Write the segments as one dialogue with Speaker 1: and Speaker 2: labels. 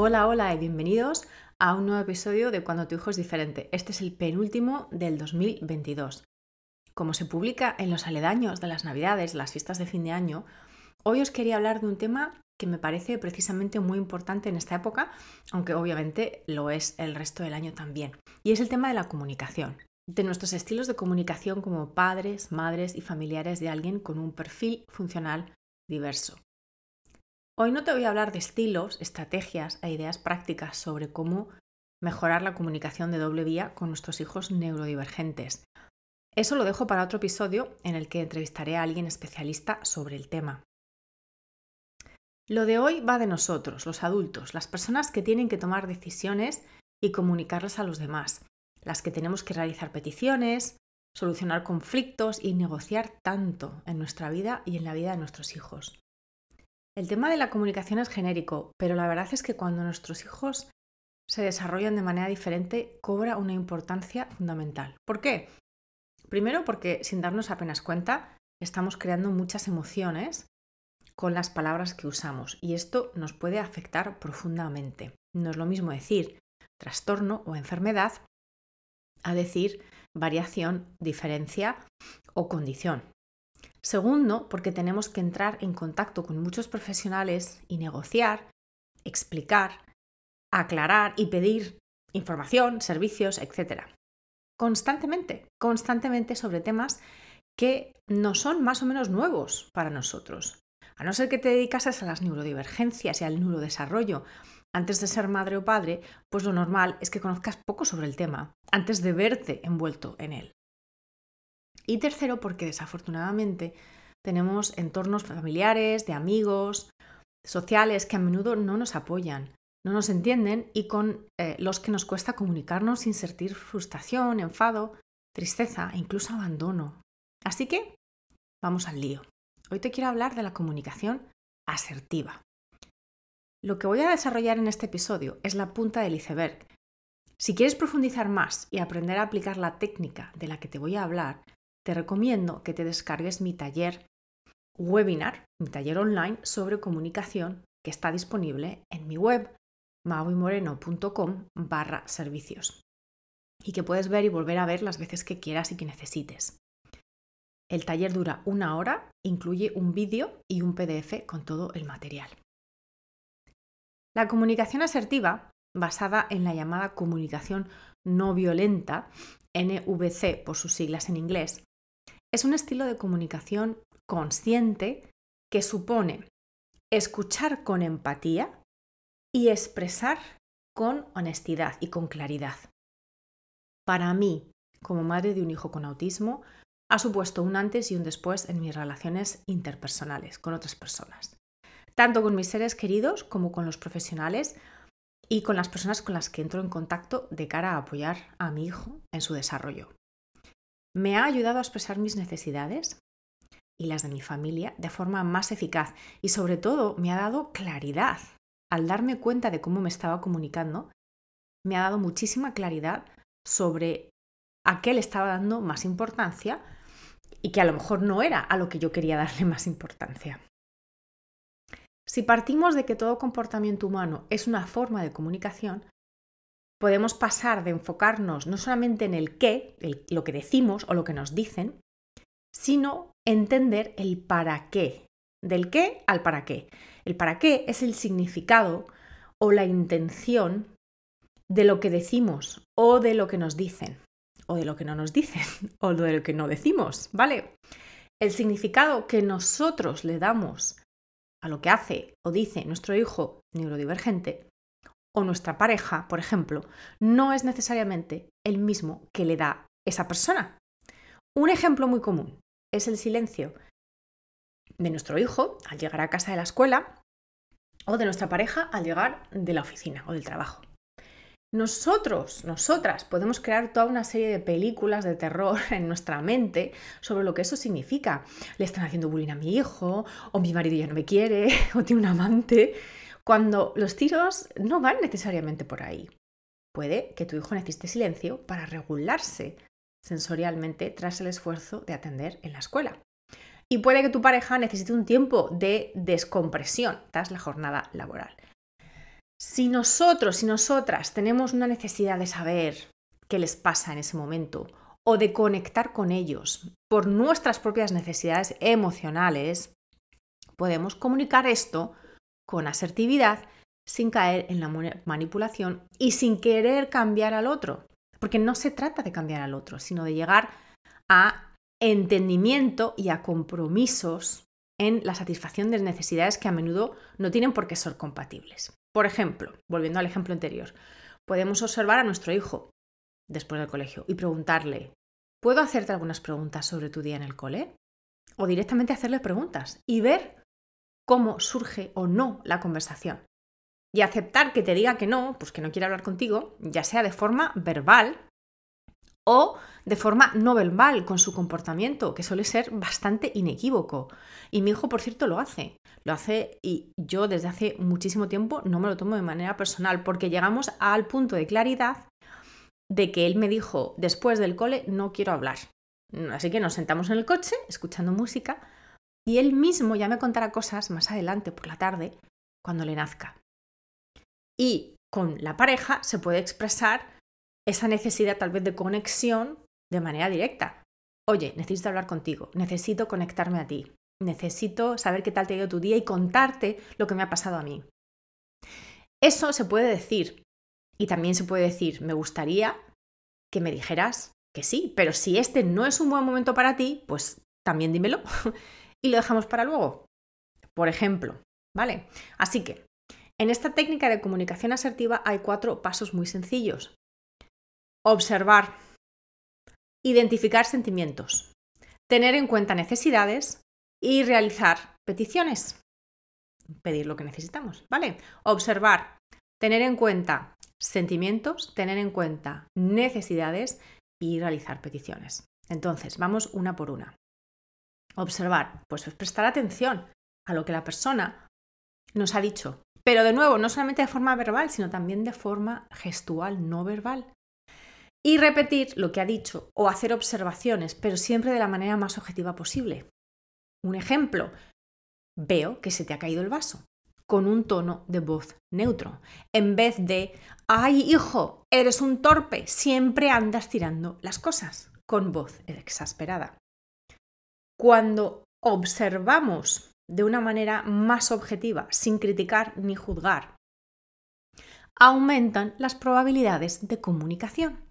Speaker 1: Hola, hola y bienvenidos a un nuevo episodio de Cuando tu hijo es diferente. Este es el penúltimo del 2022. Como se publica en los aledaños de las Navidades, las fiestas de fin de año, hoy os quería hablar de un tema que me parece precisamente muy importante en esta época, aunque obviamente lo es el resto del año también. Y es el tema de la comunicación, de nuestros estilos de comunicación como padres, madres y familiares de alguien con un perfil funcional diverso. Hoy no te voy a hablar de estilos, estrategias e ideas prácticas sobre cómo mejorar la comunicación de doble vía con nuestros hijos neurodivergentes. Eso lo dejo para otro episodio en el que entrevistaré a alguien especialista sobre el tema. Lo de hoy va de nosotros, los adultos, las personas que tienen que tomar decisiones y comunicarlas a los demás, las que tenemos que realizar peticiones, solucionar conflictos y negociar tanto en nuestra vida y en la vida de nuestros hijos. El tema de la comunicación es genérico, pero la verdad es que cuando nuestros hijos se desarrollan de manera diferente, cobra una importancia fundamental. ¿Por qué? Primero porque sin darnos apenas cuenta, estamos creando muchas emociones con las palabras que usamos y esto nos puede afectar profundamente. No es lo mismo decir trastorno o enfermedad a decir variación, diferencia o condición. Segundo, porque tenemos que entrar en contacto con muchos profesionales y negociar, explicar, aclarar y pedir información, servicios, etc. Constantemente, constantemente sobre temas que no son más o menos nuevos para nosotros. A no ser que te dedicases a las neurodivergencias y al neurodesarrollo antes de ser madre o padre, pues lo normal es que conozcas poco sobre el tema antes de verte envuelto en él. Y tercero, porque desafortunadamente tenemos entornos familiares, de amigos, sociales que a menudo no nos apoyan, no nos entienden y con eh, los que nos cuesta comunicarnos sin sentir frustración, enfado, tristeza e incluso abandono. Así que, vamos al lío. Hoy te quiero hablar de la comunicación asertiva. Lo que voy a desarrollar en este episodio es la punta del iceberg. Si quieres profundizar más y aprender a aplicar la técnica de la que te voy a hablar, te recomiendo que te descargues mi taller webinar, mi taller online sobre comunicación que está disponible en mi web mauimoreno.com barra servicios y que puedes ver y volver a ver las veces que quieras y que necesites. El taller dura una hora, incluye un vídeo y un PDF con todo el material. La comunicación asertiva, basada en la llamada comunicación no violenta, NVC por sus siglas en inglés, es un estilo de comunicación consciente que supone escuchar con empatía y expresar con honestidad y con claridad. Para mí, como madre de un hijo con autismo, ha supuesto un antes y un después en mis relaciones interpersonales con otras personas, tanto con mis seres queridos como con los profesionales y con las personas con las que entro en contacto de cara a apoyar a mi hijo en su desarrollo. Me ha ayudado a expresar mis necesidades y las de mi familia de forma más eficaz y sobre todo me ha dado claridad. Al darme cuenta de cómo me estaba comunicando, me ha dado muchísima claridad sobre a qué le estaba dando más importancia y que a lo mejor no era a lo que yo quería darle más importancia. Si partimos de que todo comportamiento humano es una forma de comunicación, podemos pasar de enfocarnos no solamente en el qué, lo que decimos o lo que nos dicen, sino entender el para qué, del qué al para qué. El para qué es el significado o la intención de lo que decimos o de lo que nos dicen o de lo que no nos dicen, o de lo que no decimos, ¿vale? El significado que nosotros le damos a lo que hace o dice nuestro hijo neurodivergente o nuestra pareja, por ejemplo, no es necesariamente el mismo que le da esa persona. Un ejemplo muy común es el silencio de nuestro hijo al llegar a casa de la escuela o de nuestra pareja al llegar de la oficina o del trabajo. Nosotros, nosotras, podemos crear toda una serie de películas de terror en nuestra mente sobre lo que eso significa. Le están haciendo bullying a mi hijo, o mi marido ya no me quiere, o tiene un amante, cuando los tiros no van necesariamente por ahí. Puede que tu hijo necesite silencio para regularse sensorialmente tras el esfuerzo de atender en la escuela. Y puede que tu pareja necesite un tiempo de descompresión tras la jornada laboral. Si nosotros y nosotras tenemos una necesidad de saber qué les pasa en ese momento o de conectar con ellos por nuestras propias necesidades emocionales, podemos comunicar esto con asertividad sin caer en la manipulación y sin querer cambiar al otro. Porque no se trata de cambiar al otro, sino de llegar a entendimiento y a compromisos en la satisfacción de necesidades que a menudo no tienen por qué ser compatibles. Por ejemplo, volviendo al ejemplo anterior, podemos observar a nuestro hijo después del colegio y preguntarle, ¿puedo hacerte algunas preguntas sobre tu día en el cole? O directamente hacerle preguntas y ver cómo surge o no la conversación. Y aceptar que te diga que no, pues que no quiere hablar contigo, ya sea de forma verbal o de forma no verbal con su comportamiento, que suele ser bastante inequívoco. Y mi hijo, por cierto, lo hace. Lo hace y yo desde hace muchísimo tiempo no me lo tomo de manera personal, porque llegamos al punto de claridad de que él me dijo después del cole, no quiero hablar. Así que nos sentamos en el coche escuchando música y él mismo ya me contará cosas más adelante por la tarde, cuando le nazca. Y con la pareja se puede expresar esa necesidad tal vez de conexión de manera directa. Oye, necesito hablar contigo, necesito conectarme a ti, necesito saber qué tal te ha ido tu día y contarte lo que me ha pasado a mí. Eso se puede decir y también se puede decir, me gustaría que me dijeras que sí, pero si este no es un buen momento para ti, pues también dímelo y lo dejamos para luego. Por ejemplo, ¿vale? Así que, en esta técnica de comunicación asertiva hay cuatro pasos muy sencillos observar, identificar sentimientos, tener en cuenta necesidades y realizar peticiones. Pedir lo que necesitamos, ¿vale? Observar, tener en cuenta sentimientos, tener en cuenta necesidades y realizar peticiones. Entonces, vamos una por una. Observar, pues prestar atención a lo que la persona nos ha dicho. Pero de nuevo, no solamente de forma verbal, sino también de forma gestual, no verbal y repetir lo que ha dicho o hacer observaciones, pero siempre de la manera más objetiva posible. Un ejemplo, veo que se te ha caído el vaso, con un tono de voz neutro, en vez de, ay hijo, eres un torpe, siempre andas tirando las cosas, con voz exasperada. Cuando observamos de una manera más objetiva, sin criticar ni juzgar, aumentan las probabilidades de comunicación.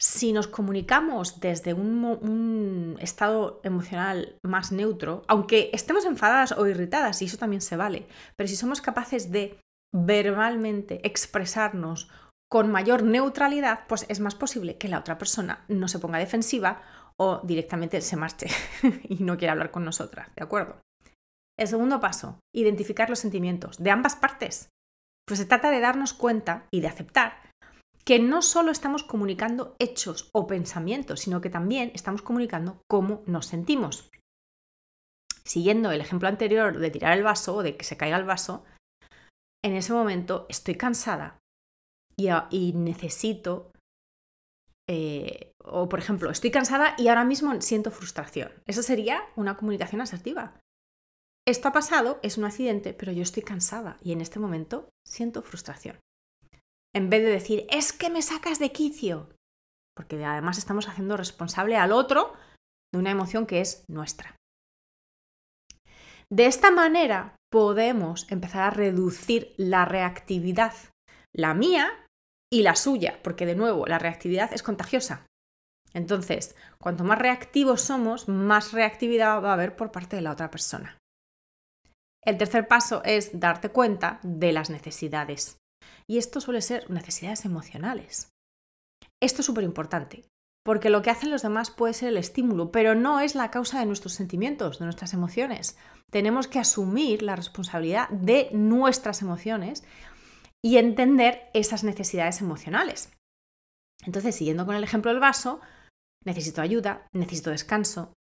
Speaker 1: Si nos comunicamos desde un, estado emocional más neutro, aunque estemos enfadadas o irritadas, y eso también se vale, pero si somos capaces de verbalmente expresarnos con mayor neutralidad, pues es más posible que la otra persona no se ponga defensiva o directamente se marche y no quiera hablar con nosotras, ¿de acuerdo? El segundo paso, identificar los sentimientos de ambas partes. Pues se trata de darnos cuenta y de aceptar que no solo estamos comunicando hechos o pensamientos, sino que también estamos comunicando cómo nos sentimos. Siguiendo el ejemplo anterior de tirar el vaso o de que se caiga el vaso, en ese momento estoy cansada y, necesito, eh, o por ejemplo, estoy cansada y ahora mismo siento frustración. Eso sería una comunicación asertiva. Esto ha pasado, es un accidente, pero yo estoy cansada y en este momento siento frustración en vez de decir, es que me sacas de quicio, porque además estamos haciendo responsable al otro de una emoción que es nuestra. De esta manera podemos empezar a reducir la reactividad, la mía y la suya, porque de nuevo la reactividad es contagiosa. Entonces, cuanto más reactivos somos, más reactividad va a haber por parte de la otra persona. El tercer paso es darte cuenta de las necesidades. Y esto suele ser necesidades emocionales. Esto es súper importante. porque lo que hacen los demás puede ser el estímulo, pero no es la causa de nuestros sentimientos, de nuestras emociones. Tenemos que asumir la responsabilidad de nuestras emociones y entender esas necesidades emocionales. Entonces, siguiendo con el ejemplo del vaso, necesito ayuda, necesito descanso,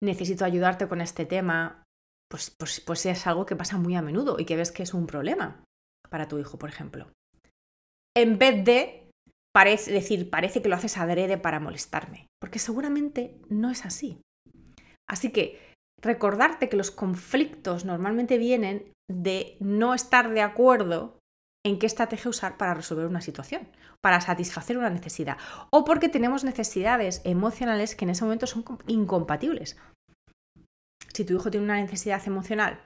Speaker 1: necesito ayudarte con este tema, pues, pues, pues es algo que pasa muy a menudo y que ves que es un problema para tu hijo, por ejemplo. En vez de parece, decir, parece que lo haces adrede para molestarme, porque seguramente no es así. Así que recordarte que los conflictos normalmente vienen de no estar de acuerdo en qué estrategia usar para resolver una situación, para satisfacer una necesidad, o porque tenemos necesidades emocionales que en ese momento son incompatibles. Si tu hijo tiene una necesidad emocional,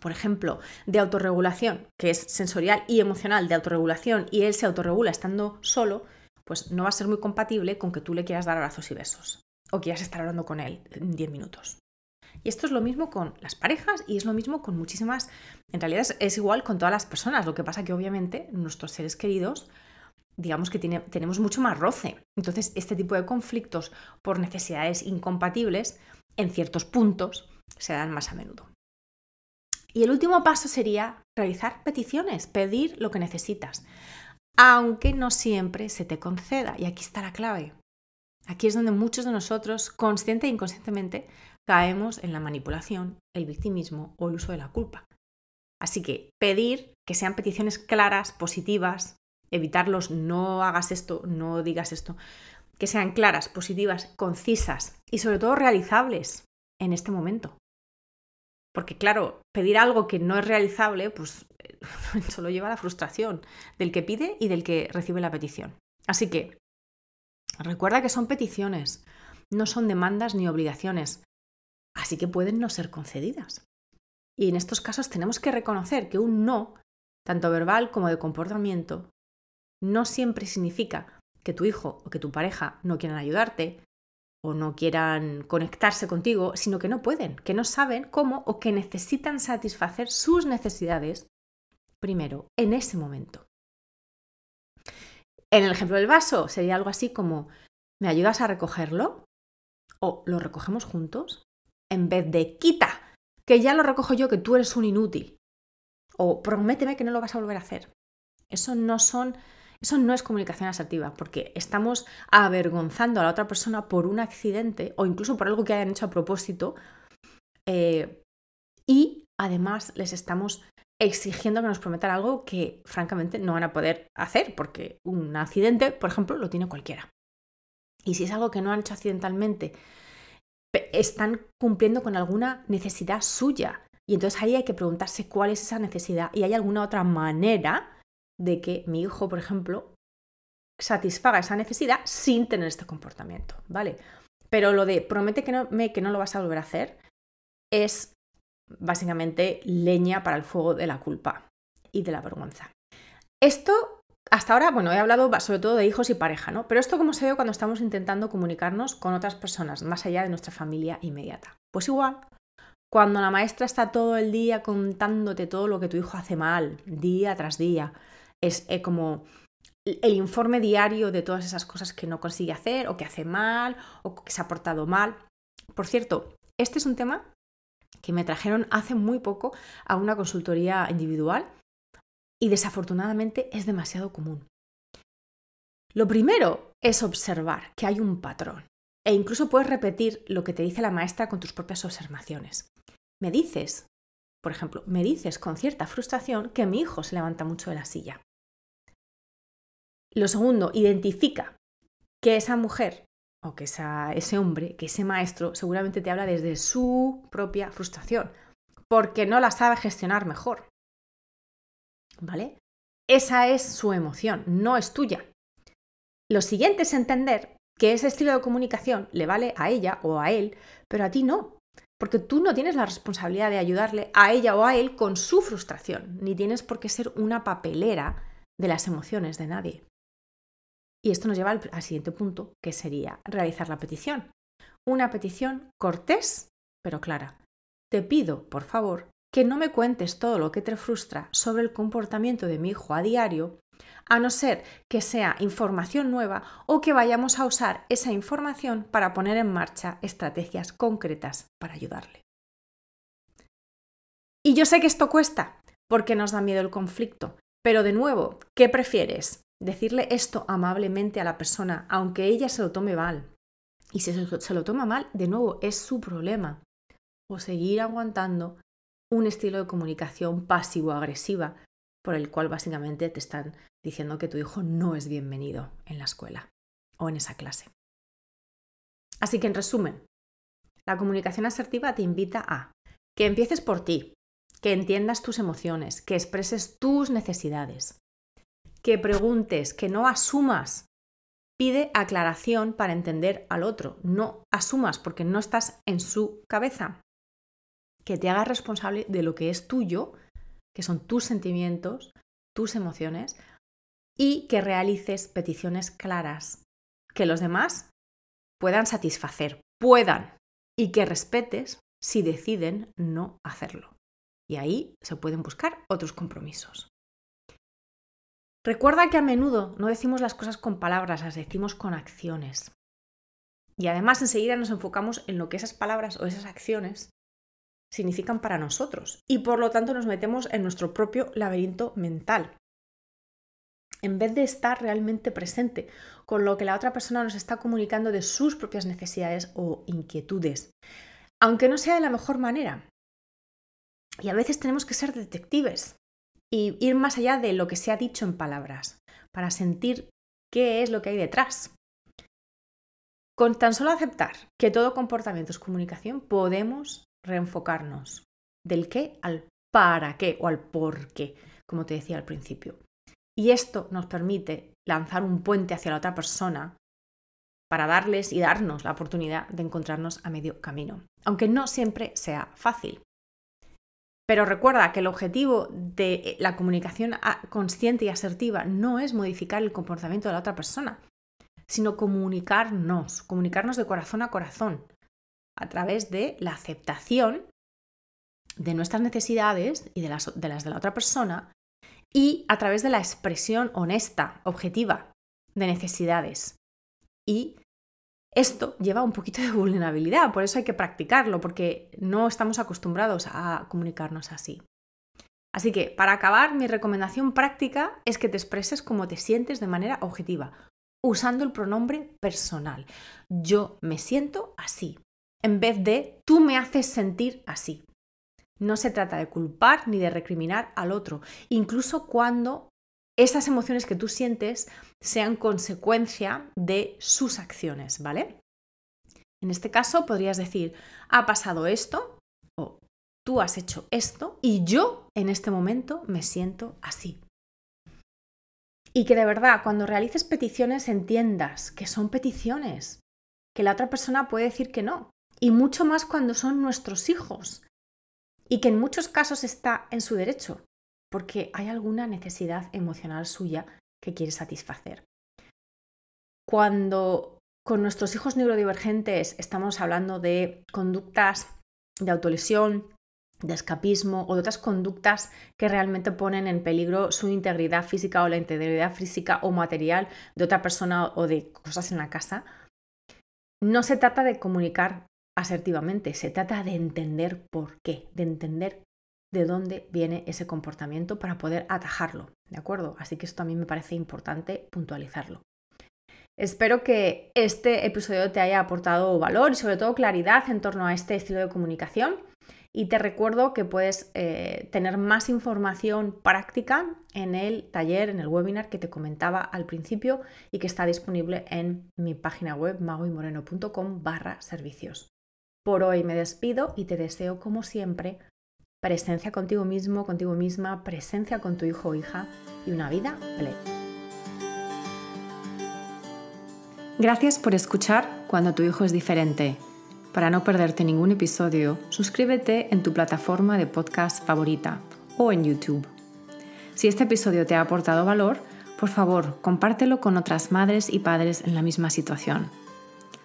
Speaker 1: por ejemplo, de autorregulación, que es sensorial y emocional de autorregulación, y él se autorregula estando solo, pues no va a ser muy compatible con que tú le quieras dar abrazos y besos, o quieras estar hablando con él en 10 minutos. Y esto es lo mismo con las parejas y es lo mismo con muchísimas, en realidad es, igual con todas las personas, lo que pasa que obviamente nuestros seres queridos, digamos que tenemos mucho más roce. Entonces, este tipo de conflictos por necesidades incompatibles, en ciertos puntos, se dan más a menudo. Y el último paso sería realizar peticiones, pedir lo que necesitas, aunque no siempre se te conceda. Y aquí está la clave. Aquí es donde muchos de nosotros, consciente e inconscientemente, caemos en la manipulación, el victimismo o el uso de la culpa. Así que pedir que sean peticiones claras, positivas, evitarlos no hagas esto, no digas esto, que sean claras, positivas, concisas y sobre todo realizables en este momento. Porque claro, pedir algo que no es realizable, pues solo lleva a la frustración del que pide y del que recibe la petición. Así que recuerda que son peticiones, no son demandas ni obligaciones así que pueden no ser concedidas. Y en estos casos tenemos que reconocer que un no, tanto verbal como de comportamiento, no siempre significa que tu hijo o que tu pareja no quieran ayudarte o no quieran conectarse contigo, sino que no pueden, que no saben cómo o que necesitan satisfacer sus necesidades primero, en ese momento. En el ejemplo del vaso sería algo así como, ¿me ayudas a recogerlo? ¿O lo recogemos juntos? En vez de quita, que ya lo recojo yo, que tú eres un inútil. O prométeme que no lo vas a volver a hacer. Eso no son, eso no es comunicación asertiva, porque estamos avergonzando a la otra persona por un accidente o incluso por algo que hayan hecho a propósito. Eh, y además les estamos exigiendo que nos prometan algo que francamente no van a poder hacer, porque un accidente, por ejemplo, lo tiene cualquiera. Y si es algo que no han hecho accidentalmente están cumpliendo con alguna necesidad suya. Y entonces ahí hay que preguntarse cuál es esa necesidad y hay alguna otra manera de que mi hijo, por ejemplo, satisfaga esa necesidad sin tener este comportamiento, ¿vale? Pero lo de promete que no, me, que no lo vas a volver a hacer es básicamente leña para el fuego de la culpa y de la vergüenza. Esto hasta ahora, bueno, he hablado sobre todo de hijos y pareja, ¿no? Pero esto cómo se ve cuando estamos intentando comunicarnos con otras personas, más allá de nuestra familia inmediata. Pues igual, cuando la maestra está todo el día contándote todo lo que tu hijo hace mal, día tras día, es eh, como el informe diario de todas esas cosas que no consigue hacer o que hace mal o que se ha portado mal. Por cierto, este es un tema que me trajeron hace muy poco a una consultoría individual y desafortunadamente es demasiado común. Lo primero es observar que hay un patrón e incluso puedes repetir lo que te dice la maestra con tus propias observaciones. Me dices, por ejemplo, me dices con cierta frustración que mi hijo se levanta mucho de la silla. Lo segundo, identifica que esa mujer o que ese hombre, que ese maestro seguramente te habla desde su propia frustración, porque no la sabe gestionar mejor. ¿Vale? Esa es su emoción, no es tuya. Lo siguiente es entender que ese estilo de comunicación le vale a ella o a él, pero a ti no, porque tú no tienes la responsabilidad de ayudarle a ella o a él con su frustración, ni tienes por qué ser una papelera de las emociones de nadie. Y esto nos lleva al, al siguiente punto, que sería realizar la petición. Una petición cortés, pero clara. Te pido, por favor, que no me cuentes todo lo que te frustra sobre el comportamiento de mi hijo a diario a no ser que sea información nueva o que vayamos a usar esa información para poner en marcha estrategias concretas para ayudarle. Y yo sé que esto cuesta, porque nos da miedo el conflicto, pero de nuevo, ¿qué prefieres? Decirle esto amablemente a la persona, aunque ella se lo tome mal. Y si se lo toma mal, de nuevo, es su problema. O seguir aguantando un estilo de comunicación pasivo-agresiva por el cual básicamente te están diciendo que tu hijo no es bienvenido en la escuela o en esa clase. Así que en resumen, la comunicación asertiva te invita a que empieces por ti, que entiendas tus emociones, que expreses tus necesidades, que preguntes, que no asumas. Pide aclaración para entender al otro, no asumas porque no estás en su cabeza. Que te hagas responsable de lo que es tuyo que son tus sentimientos, tus emociones, y que realices peticiones claras que los demás puedan satisfacer, puedan, y que respetes si deciden no hacerlo. Y ahí se pueden buscar otros compromisos. Recuerda que a menudo no decimos las cosas con palabras, las decimos con acciones. Y además enseguida nos enfocamos en lo que esas palabras o esas acciones significan para nosotros y por lo tanto nos metemos en nuestro propio laberinto mental. En vez de estar realmente presente con lo que la otra persona nos está comunicando de sus propias necesidades o inquietudes, aunque no sea de la mejor manera. Y a veces tenemos que ser detectives y ir más allá de lo que se ha dicho en palabras, para sentir qué es lo que hay detrás. Con tan solo aceptar que todo comportamiento es comunicación, podemos reenfocarnos del qué al para qué o al por qué, como te decía al principio. Y esto nos permite lanzar un puente hacia la otra persona para darles y darnos la oportunidad de encontrarnos a medio camino, aunque no siempre sea fácil. Pero recuerda que el objetivo de la comunicación consciente y asertiva no es modificar el comportamiento de la otra persona, sino comunicarnos, comunicarnos de corazón a corazón, a través de la aceptación de nuestras necesidades y de las, de la otra persona y a través de la expresión honesta, objetiva de necesidades. Y esto lleva un poquito de vulnerabilidad, por eso hay que practicarlo, porque no estamos acostumbrados a comunicarnos así. Así que, para acabar, mi recomendación práctica es que te expreses como te sientes de manera objetiva, usando el pronombre personal. Yo me siento así en vez de tú me haces sentir así. No se trata de culpar ni de recriminar al otro, incluso cuando esas emociones que tú sientes sean consecuencia de sus acciones, ¿vale? En este caso podrías decir, ha pasado esto o tú has hecho esto y yo en este momento me siento así. Y que de verdad cuando realices peticiones entiendas que son peticiones, que la otra persona puede decir que no, y mucho más cuando son nuestros hijos, y que en muchos casos está en su derecho, porque hay alguna necesidad emocional suya que quiere satisfacer. Cuando con nuestros hijos neurodivergentes estamos hablando de conductas de autolesión, de escapismo o de otras conductas que realmente ponen en peligro su integridad física o la integridad física o material de otra persona o de cosas en la casa, no se trata de comunicar asertivamente, se trata de entender por qué, de entender de dónde viene ese comportamiento para poder atajarlo, ¿de acuerdo? Así que esto a mí me parece importante puntualizarlo. Espero que este episodio te haya aportado valor y sobre todo claridad en torno a este estilo de comunicación. Y te recuerdo que puedes eh, tener más información práctica en el taller, en el webinar que te comentaba al principio y que está disponible en mi página web magoymoreno.com barra servicios. Por hoy me despido y te deseo, como siempre, presencia contigo mismo, contigo misma, presencia con tu hijo o hija y una vida plena. Gracias por escuchar cuando tu hijo es diferente. Para no perderte ningún episodio, suscríbete en tu plataforma de podcast favorita o en YouTube. Si este episodio te ha aportado valor, por favor, compártelo con otras madres y padres en la misma situación